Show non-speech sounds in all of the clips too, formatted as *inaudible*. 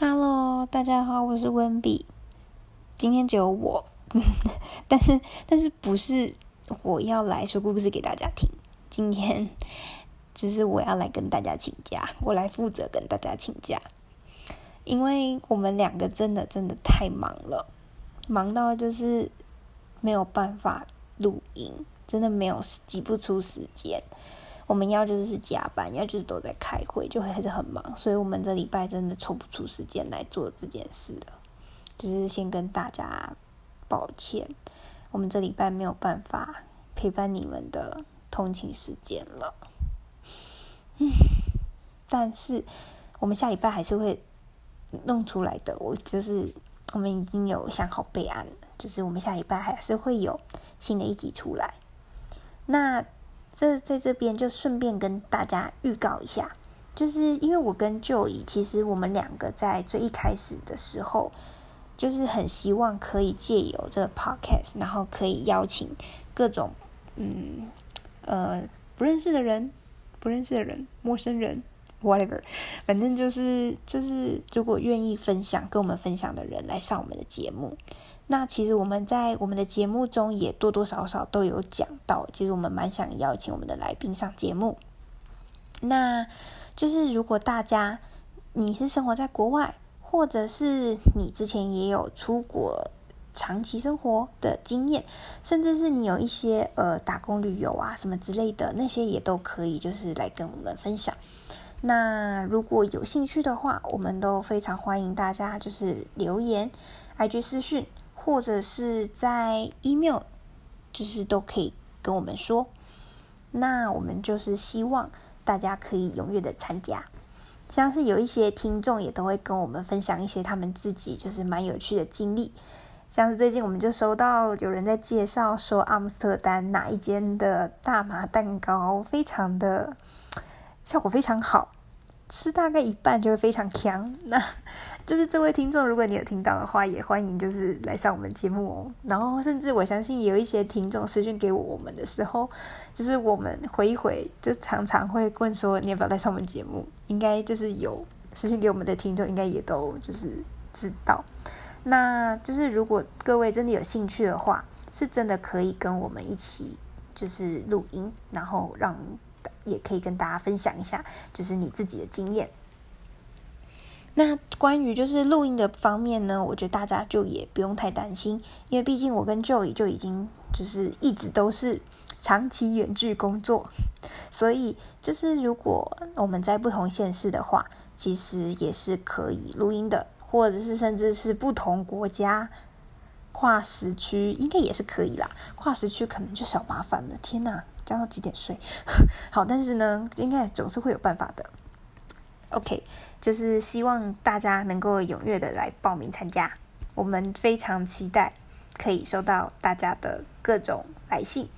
Hello，大家好，我是温比。今天只有我，*laughs* 但是但是不是我要来说故事给大家听？今天只是我要来跟大家请假，我来负责跟大家请假，因为我们两个真的真的太忙了，忙到就是没有办法录音，真的没有挤不出时间。我们要就是加班，要就是都在开会，就会还是很忙，所以我们这礼拜真的抽不出时间来做这件事了。就是先跟大家抱歉，我们这礼拜没有办法陪伴你们的通勤时间了。嗯，*sighs* 但是我们下礼拜还是会弄出来的。我就是我们已经有想好备案了，就是我们下礼拜还是会有新的一集出来。那。这在这边就顺便跟大家预告一下，就是因为我跟 Joey，其实我们两个在最一开始的时候，就是很希望可以借由这个 Podcast，然后可以邀请各种嗯呃不认识的人、不认识的人、陌生人，whatever，反正就是就是如果愿意分享跟我们分享的人来上我们的节目。那其实我们在我们的节目中也多多少少都有讲到，其实我们蛮想邀请我们的来宾上节目。那就是如果大家你是生活在国外，或者是你之前也有出国长期生活的经验，甚至是你有一些呃打工旅游啊什么之类的，那些也都可以，就是来跟我们分享。那如果有兴趣的话，我们都非常欢迎大家就是留言、IG 私讯。或者是在 email，就是都可以跟我们说。那我们就是希望大家可以踊跃的参加。像是有一些听众也都会跟我们分享一些他们自己就是蛮有趣的经历。像是最近我们就收到有人在介绍说，阿姆斯特丹哪一间的大麻蛋糕非常的效果非常好，吃大概一半就会非常强。那 *laughs* 就是这位听众，如果你有听到的话，也欢迎就是来上我们节目哦。然后，甚至我相信有一些听众私讯给我们的时候，就是我们回一回，就常常会问说你要不要来上我们节目。应该就是有私讯给我们的听众，应该也都就是知道。那就是如果各位真的有兴趣的话，是真的可以跟我们一起就是录音，然后让也可以跟大家分享一下，就是你自己的经验。那关于就是录音的方面呢，我觉得大家就也不用太担心，因为毕竟我跟 Joey 就已经就是一直都是长期远距工作，*laughs* 所以就是如果我们在不同县市的话，其实也是可以录音的，或者是甚至是不同国家跨时区，应该也是可以啦。跨时区可能就小麻烦了，天哪，这样要几点睡？*laughs* 好，但是呢，应该总是会有办法的。OK，就是希望大家能够踊跃的来报名参加，我们非常期待可以收到大家的各种来信。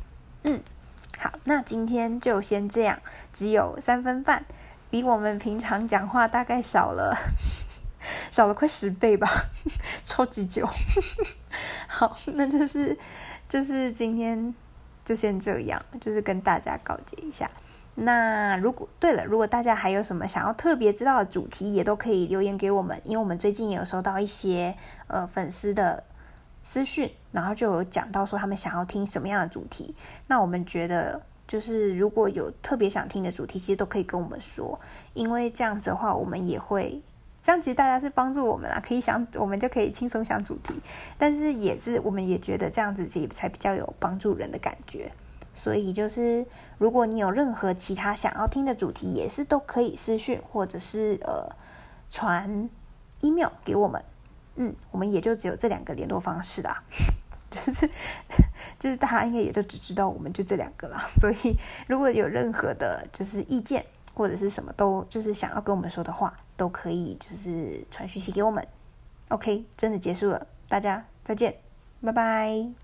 嗯，好，那今天就先这样，只有三分半，比我们平常讲话大概少了 *laughs* 少了快十倍吧，*laughs* 超级久。好，那就是就是今天就先这样，就是跟大家告诫一下。那如果对了，如果大家还有什么想要特别知道的主题，也都可以留言给我们，因为我们最近也有收到一些呃粉丝的私讯，然后就有讲到说他们想要听什么样的主题。那我们觉得就是如果有特别想听的主题，其实都可以跟我们说，因为这样子的话，我们也会这样，其实大家是帮助我们啊，可以想我们就可以轻松想主题，但是也是我们也觉得这样子也才比较有帮助人的感觉。所以就是，如果你有任何其他想要听的主题，也是都可以私讯或者是呃传 email 给我们。嗯，我们也就只有这两个联络方式啦，*laughs* 就是就是大家应该也就只知道我们就这两个啦。所以如果有任何的就是意见或者是什么都就是想要跟我们说的话，都可以就是传讯息给我们。OK，真的结束了，大家再见，拜拜。